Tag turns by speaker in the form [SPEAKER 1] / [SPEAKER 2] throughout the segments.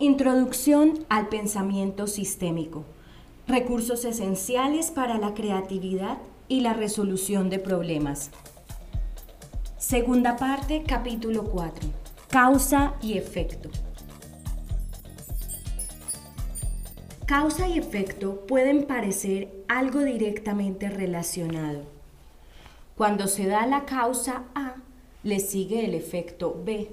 [SPEAKER 1] Introducción al pensamiento sistémico. Recursos esenciales para la creatividad y la resolución de problemas. Segunda parte, capítulo 4. Causa y efecto. Causa y efecto pueden parecer algo directamente relacionado. Cuando se da la causa A, le sigue el efecto B.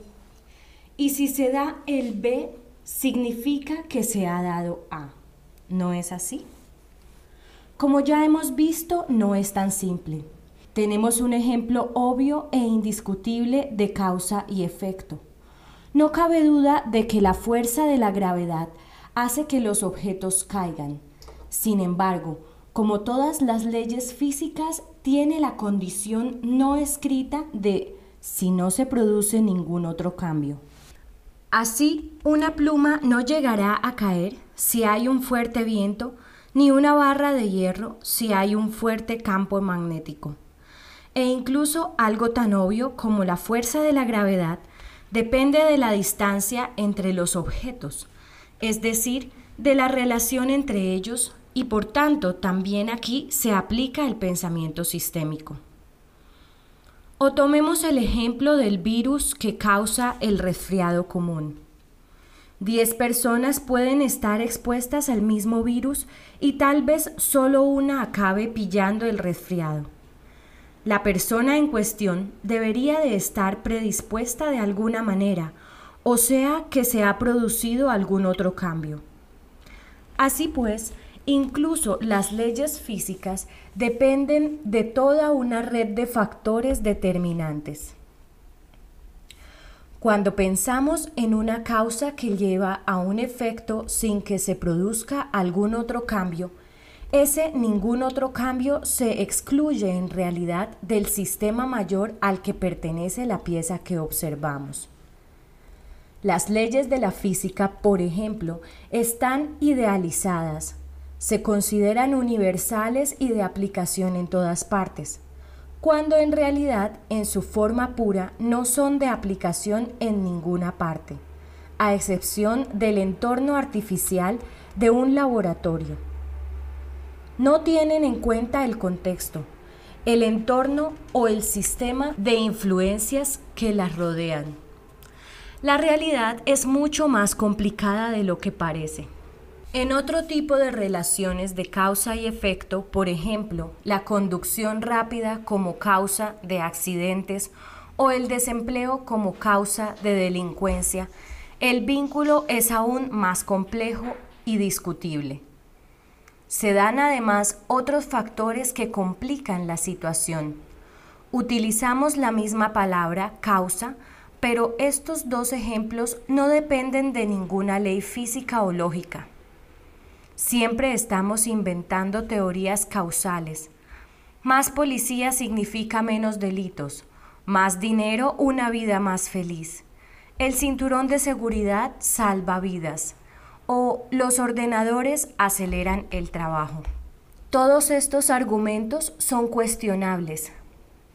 [SPEAKER 1] Y si se da el B, significa que se ha dado A. ¿No es así? Como ya hemos visto, no es tan simple. Tenemos un ejemplo obvio e indiscutible de causa y efecto. No cabe duda de que la fuerza de la gravedad hace que los objetos caigan. Sin embargo, como todas las leyes físicas, tiene la condición no escrita de si no se produce ningún otro cambio. Así, una pluma no llegará a caer si hay un fuerte viento, ni una barra de hierro si hay un fuerte campo magnético. E incluso algo tan obvio como la fuerza de la gravedad depende de la distancia entre los objetos es decir, de la relación entre ellos y por tanto también aquí se aplica el pensamiento sistémico. O tomemos el ejemplo del virus que causa el resfriado común. Diez personas pueden estar expuestas al mismo virus y tal vez solo una acabe pillando el resfriado. La persona en cuestión debería de estar predispuesta de alguna manera o sea que se ha producido algún otro cambio. Así pues, incluso las leyes físicas dependen de toda una red de factores determinantes. Cuando pensamos en una causa que lleva a un efecto sin que se produzca algún otro cambio, ese ningún otro cambio se excluye en realidad del sistema mayor al que pertenece la pieza que observamos. Las leyes de la física, por ejemplo, están idealizadas, se consideran universales y de aplicación en todas partes, cuando en realidad en su forma pura no son de aplicación en ninguna parte, a excepción del entorno artificial de un laboratorio. No tienen en cuenta el contexto, el entorno o el sistema de influencias que las rodean. La realidad es mucho más complicada de lo que parece. En otro tipo de relaciones de causa y efecto, por ejemplo, la conducción rápida como causa de accidentes o el desempleo como causa de delincuencia, el vínculo es aún más complejo y discutible. Se dan además otros factores que complican la situación. Utilizamos la misma palabra causa pero estos dos ejemplos no dependen de ninguna ley física o lógica. Siempre estamos inventando teorías causales. Más policía significa menos delitos, más dinero, una vida más feliz. El cinturón de seguridad salva vidas o los ordenadores aceleran el trabajo. Todos estos argumentos son cuestionables,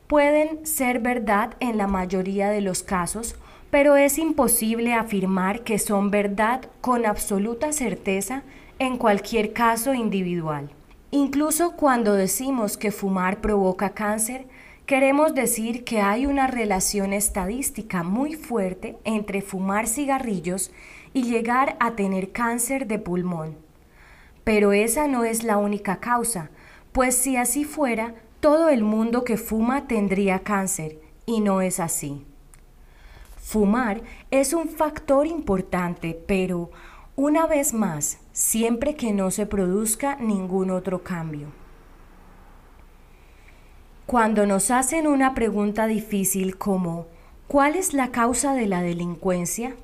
[SPEAKER 1] pueden ser verdad en la mayoría de los casos, pero es imposible afirmar que son verdad con absoluta certeza en cualquier caso individual. Incluso cuando decimos que fumar provoca cáncer, queremos decir que hay una relación estadística muy fuerte entre fumar cigarrillos y llegar a tener cáncer de pulmón. Pero esa no es la única causa, pues si así fuera, todo el mundo que fuma tendría cáncer y no es así. Fumar es un factor importante, pero una vez más, siempre que no se produzca ningún otro cambio. Cuando nos hacen una pregunta difícil como ¿cuál es la causa de la delincuencia?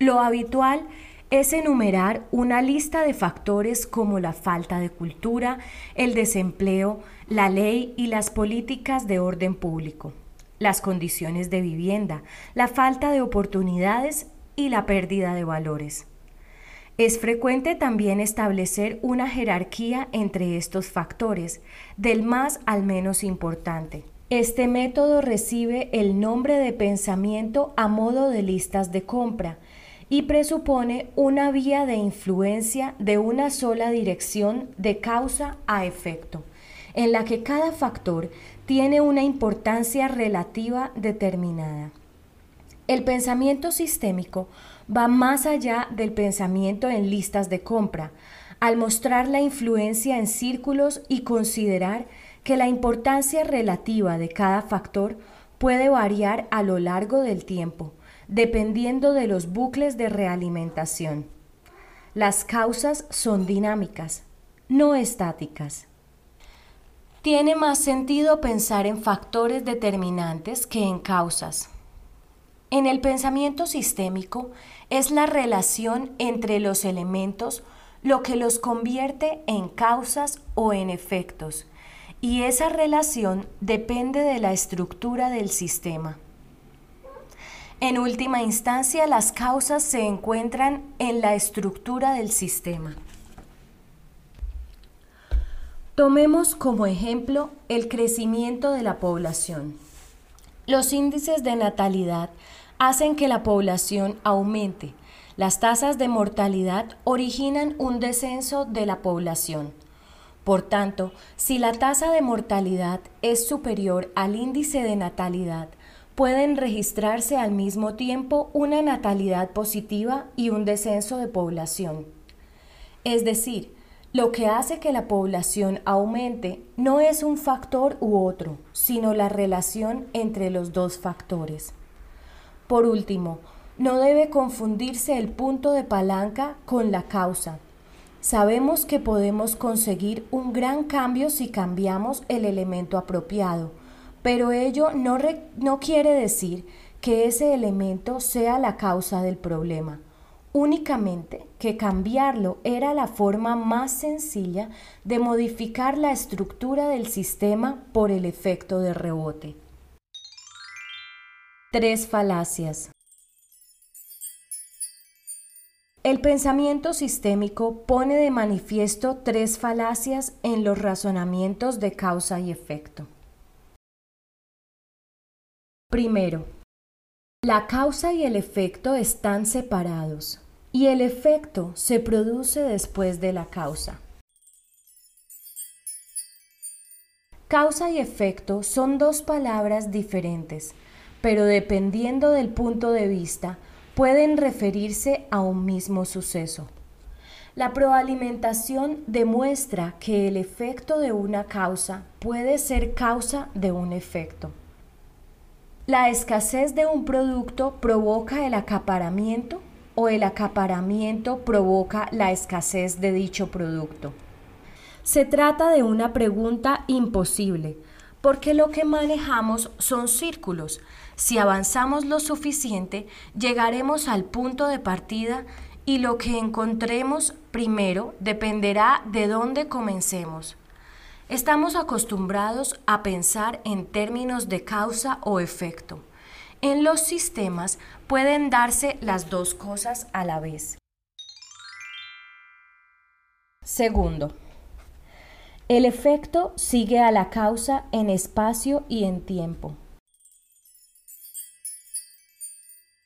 [SPEAKER 1] Lo habitual es enumerar una lista de factores como la falta de cultura, el desempleo, la ley y las políticas de orden público, las condiciones de vivienda, la falta de oportunidades y la pérdida de valores. Es frecuente también establecer una jerarquía entre estos factores, del más al menos importante. Este método recibe el nombre de pensamiento a modo de listas de compra, y presupone una vía de influencia de una sola dirección de causa a efecto, en la que cada factor tiene una importancia relativa determinada. El pensamiento sistémico va más allá del pensamiento en listas de compra, al mostrar la influencia en círculos y considerar que la importancia relativa de cada factor puede variar a lo largo del tiempo, dependiendo de los bucles de realimentación. Las causas son dinámicas, no estáticas. Tiene más sentido pensar en factores determinantes que en causas. En el pensamiento sistémico es la relación entre los elementos lo que los convierte en causas o en efectos, y esa relación depende de la estructura del sistema. En última instancia, las causas se encuentran en la estructura del sistema. Tomemos como ejemplo el crecimiento de la población. Los índices de natalidad hacen que la población aumente. Las tasas de mortalidad originan un descenso de la población. Por tanto, si la tasa de mortalidad es superior al índice de natalidad, pueden registrarse al mismo tiempo una natalidad positiva y un descenso de población. Es decir, lo que hace que la población aumente no es un factor u otro, sino la relación entre los dos factores. Por último, no debe confundirse el punto de palanca con la causa. Sabemos que podemos conseguir un gran cambio si cambiamos el elemento apropiado, pero ello no, no quiere decir que ese elemento sea la causa del problema únicamente que cambiarlo era la forma más sencilla de modificar la estructura del sistema por el efecto de rebote. Tres falacias. El pensamiento sistémico pone de manifiesto tres falacias en los razonamientos de causa y efecto. Primero, la causa y el efecto están separados y el efecto se produce después de la causa. Causa y efecto son dos palabras diferentes pero dependiendo del punto de vista, pueden referirse a un mismo suceso. La proalimentación demuestra que el efecto de una causa puede ser causa de un efecto. La escasez de un producto provoca el acaparamiento o el acaparamiento provoca la escasez de dicho producto. Se trata de una pregunta imposible, porque lo que manejamos son círculos, si avanzamos lo suficiente, llegaremos al punto de partida y lo que encontremos primero dependerá de dónde comencemos. Estamos acostumbrados a pensar en términos de causa o efecto. En los sistemas pueden darse las dos cosas a la vez. Segundo, el efecto sigue a la causa en espacio y en tiempo.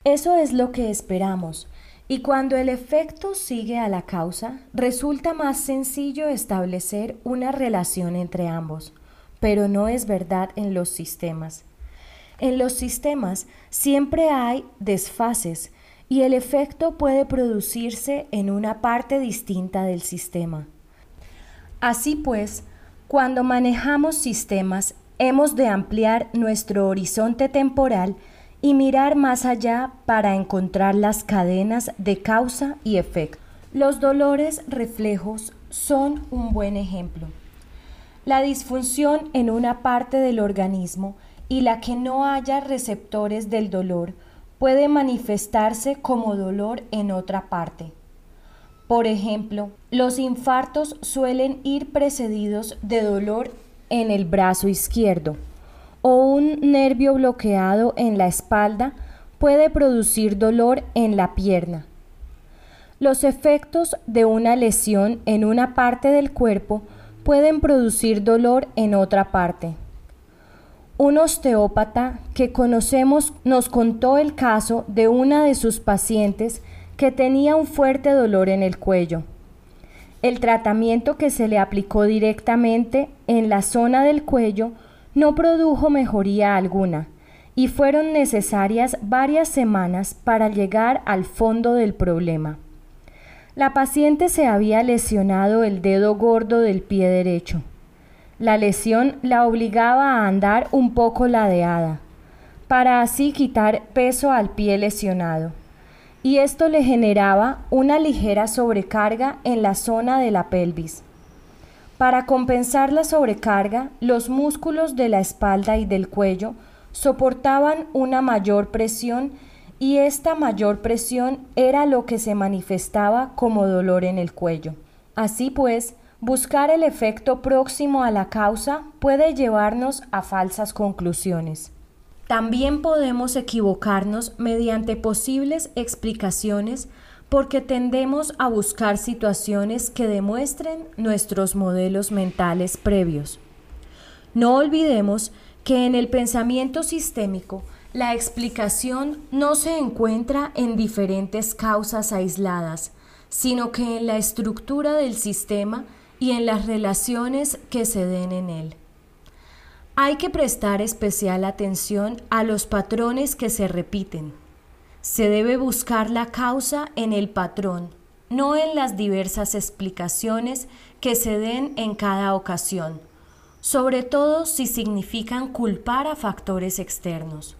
[SPEAKER 1] Eso es lo que esperamos, y cuando el efecto sigue a la causa, resulta más sencillo establecer una relación entre ambos, pero no es verdad en los sistemas. En los sistemas siempre hay desfases y el efecto puede producirse en una parte distinta del sistema. Así pues, cuando manejamos sistemas, hemos de ampliar nuestro horizonte temporal y mirar más allá para encontrar las cadenas de causa y efecto. Los dolores reflejos son un buen ejemplo. La disfunción en una parte del organismo y la que no haya receptores del dolor puede manifestarse como dolor en otra parte. Por ejemplo, los infartos suelen ir precedidos de dolor en el brazo izquierdo o un nervio bloqueado en la espalda puede producir dolor en la pierna. Los efectos de una lesión en una parte del cuerpo pueden producir dolor en otra parte. Un osteópata que conocemos nos contó el caso de una de sus pacientes que tenía un fuerte dolor en el cuello. El tratamiento que se le aplicó directamente en la zona del cuello no produjo mejoría alguna y fueron necesarias varias semanas para llegar al fondo del problema. La paciente se había lesionado el dedo gordo del pie derecho. La lesión la obligaba a andar un poco ladeada, para así quitar peso al pie lesionado y esto le generaba una ligera sobrecarga en la zona de la pelvis. Para compensar la sobrecarga, los músculos de la espalda y del cuello soportaban una mayor presión y esta mayor presión era lo que se manifestaba como dolor en el cuello. Así pues, buscar el efecto próximo a la causa puede llevarnos a falsas conclusiones. También podemos equivocarnos mediante posibles explicaciones porque tendemos a buscar situaciones que demuestren nuestros modelos mentales previos. No olvidemos que en el pensamiento sistémico la explicación no se encuentra en diferentes causas aisladas, sino que en la estructura del sistema y en las relaciones que se den en él. Hay que prestar especial atención a los patrones que se repiten. Se debe buscar la causa en el patrón, no en las diversas explicaciones que se den en cada ocasión, sobre todo si significan culpar a factores externos.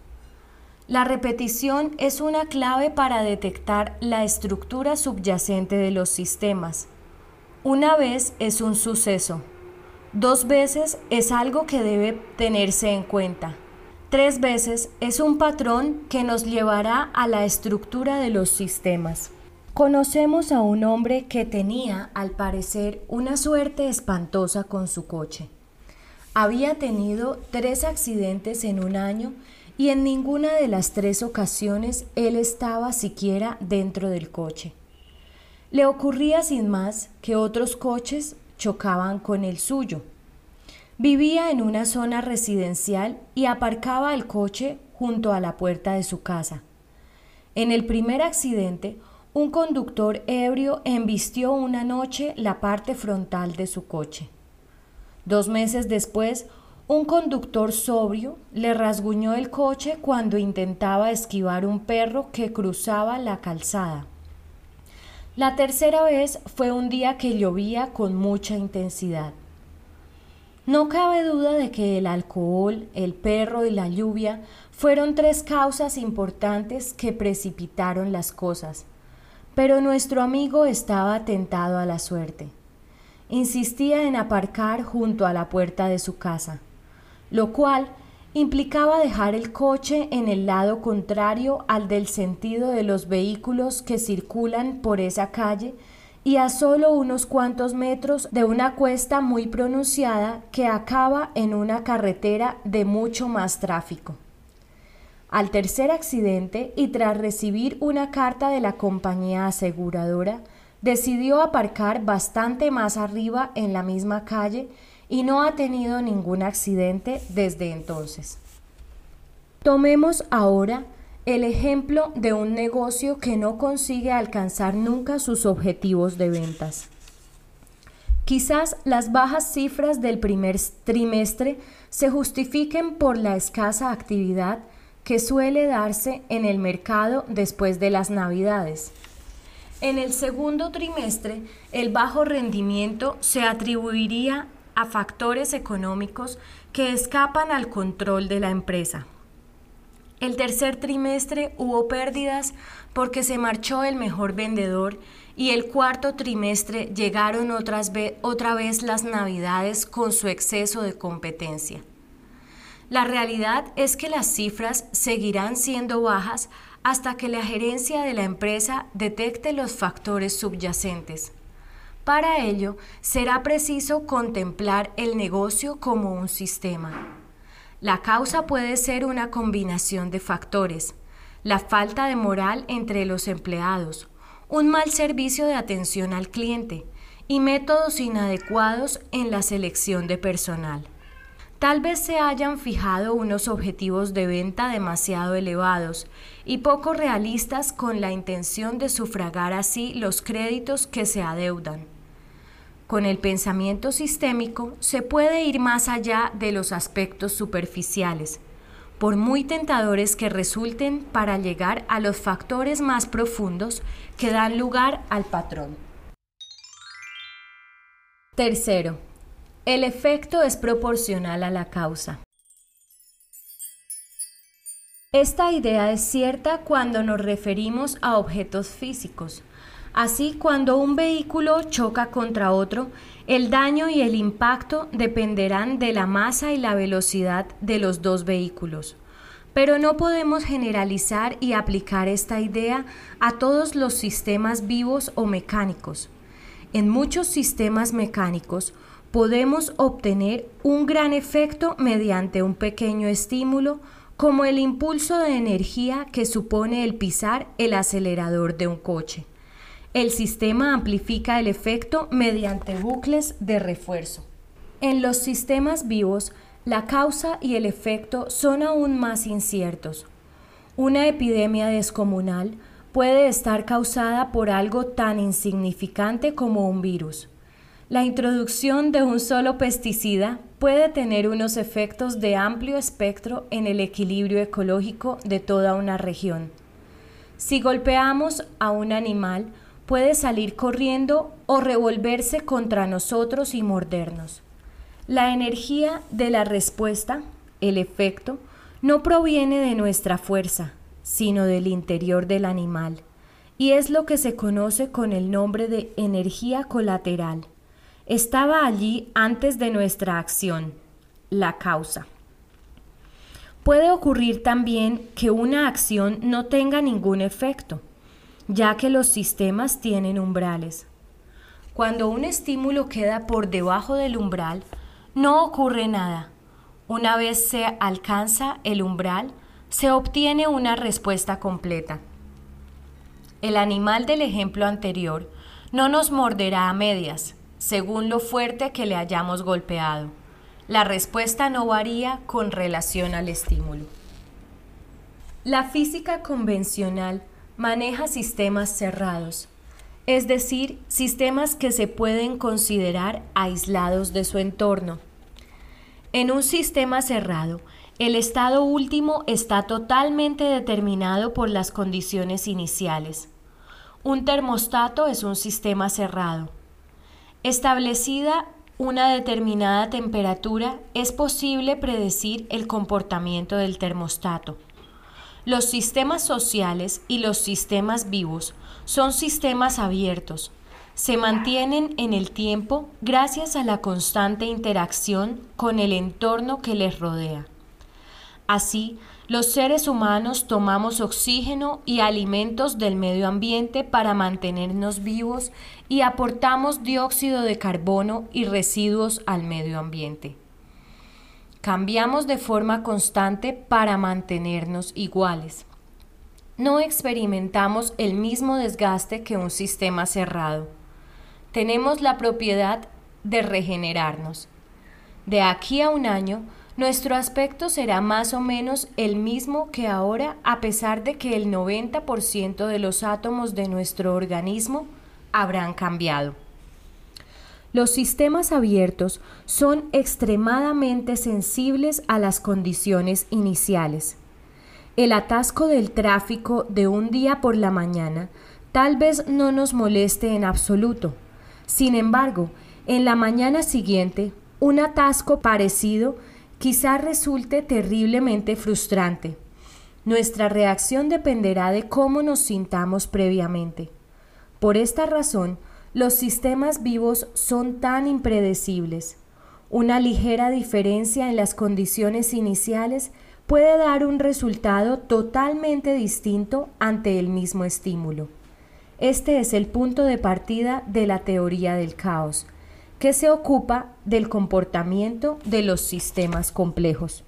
[SPEAKER 1] La repetición es una clave para detectar la estructura subyacente de los sistemas. Una vez es un suceso, Dos veces es algo que debe tenerse en cuenta. Tres veces es un patrón que nos llevará a la estructura de los sistemas. Conocemos a un hombre que tenía, al parecer, una suerte espantosa con su coche. Había tenido tres accidentes en un año y en ninguna de las tres ocasiones él estaba siquiera dentro del coche. Le ocurría sin más que otros coches chocaban con el suyo. Vivía en una zona residencial y aparcaba el coche junto a la puerta de su casa. En el primer accidente, un conductor ebrio embistió una noche la parte frontal de su coche. Dos meses después, un conductor sobrio le rasguñó el coche cuando intentaba esquivar un perro que cruzaba la calzada. La tercera vez fue un día que llovía con mucha intensidad. No cabe duda de que el alcohol, el perro y la lluvia fueron tres causas importantes que precipitaron las cosas. Pero nuestro amigo estaba tentado a la suerte. Insistía en aparcar junto a la puerta de su casa, lo cual implicaba dejar el coche en el lado contrario al del sentido de los vehículos que circulan por esa calle y a solo unos cuantos metros de una cuesta muy pronunciada que acaba en una carretera de mucho más tráfico. Al tercer accidente y tras recibir una carta de la compañía aseguradora, decidió aparcar bastante más arriba en la misma calle y no ha tenido ningún accidente desde entonces. Tomemos ahora el ejemplo de un negocio que no consigue alcanzar nunca sus objetivos de ventas. Quizás las bajas cifras del primer trimestre se justifiquen por la escasa actividad que suele darse en el mercado después de las navidades. En el segundo trimestre, el bajo rendimiento se atribuiría a factores económicos que escapan al control de la empresa. El tercer trimestre hubo pérdidas porque se marchó el mejor vendedor y el cuarto trimestre llegaron otra vez las navidades con su exceso de competencia. La realidad es que las cifras seguirán siendo bajas hasta que la gerencia de la empresa detecte los factores subyacentes. Para ello, será preciso contemplar el negocio como un sistema. La causa puede ser una combinación de factores, la falta de moral entre los empleados, un mal servicio de atención al cliente y métodos inadecuados en la selección de personal. Tal vez se hayan fijado unos objetivos de venta demasiado elevados y poco realistas con la intención de sufragar así los créditos que se adeudan. Con el pensamiento sistémico se puede ir más allá de los aspectos superficiales, por muy tentadores que resulten para llegar a los factores más profundos que dan lugar al patrón. Tercero, el efecto es proporcional a la causa. Esta idea es cierta cuando nos referimos a objetos físicos. Así, cuando un vehículo choca contra otro, el daño y el impacto dependerán de la masa y la velocidad de los dos vehículos. Pero no podemos generalizar y aplicar esta idea a todos los sistemas vivos o mecánicos. En muchos sistemas mecánicos, podemos obtener un gran efecto mediante un pequeño estímulo como el impulso de energía que supone el pisar el acelerador de un coche. El sistema amplifica el efecto mediante bucles de refuerzo. En los sistemas vivos, la causa y el efecto son aún más inciertos. Una epidemia descomunal puede estar causada por algo tan insignificante como un virus. La introducción de un solo pesticida puede tener unos efectos de amplio espectro en el equilibrio ecológico de toda una región. Si golpeamos a un animal, puede salir corriendo o revolverse contra nosotros y mordernos. La energía de la respuesta, el efecto, no proviene de nuestra fuerza, sino del interior del animal, y es lo que se conoce con el nombre de energía colateral estaba allí antes de nuestra acción, la causa. Puede ocurrir también que una acción no tenga ningún efecto, ya que los sistemas tienen umbrales. Cuando un estímulo queda por debajo del umbral, no ocurre nada. Una vez se alcanza el umbral, se obtiene una respuesta completa. El animal del ejemplo anterior no nos morderá a medias, según lo fuerte que le hayamos golpeado. La respuesta no varía con relación al estímulo. La física convencional maneja sistemas cerrados, es decir, sistemas que se pueden considerar aislados de su entorno. En un sistema cerrado, el estado último está totalmente determinado por las condiciones iniciales. Un termostato es un sistema cerrado. Establecida una determinada temperatura, es posible predecir el comportamiento del termostato. Los sistemas sociales y los sistemas vivos son sistemas abiertos. Se mantienen en el tiempo gracias a la constante interacción con el entorno que les rodea. Así, los seres humanos tomamos oxígeno y alimentos del medio ambiente para mantenernos vivos y aportamos dióxido de carbono y residuos al medio ambiente. Cambiamos de forma constante para mantenernos iguales. No experimentamos el mismo desgaste que un sistema cerrado. Tenemos la propiedad de regenerarnos. De aquí a un año, nuestro aspecto será más o menos el mismo que ahora a pesar de que el 90% de los átomos de nuestro organismo habrán cambiado. Los sistemas abiertos son extremadamente sensibles a las condiciones iniciales. El atasco del tráfico de un día por la mañana tal vez no nos moleste en absoluto. Sin embargo, en la mañana siguiente, un atasco parecido quizá resulte terriblemente frustrante. Nuestra reacción dependerá de cómo nos sintamos previamente. Por esta razón, los sistemas vivos son tan impredecibles. Una ligera diferencia en las condiciones iniciales puede dar un resultado totalmente distinto ante el mismo estímulo. Este es el punto de partida de la teoría del caos, que se ocupa del comportamiento de los sistemas complejos.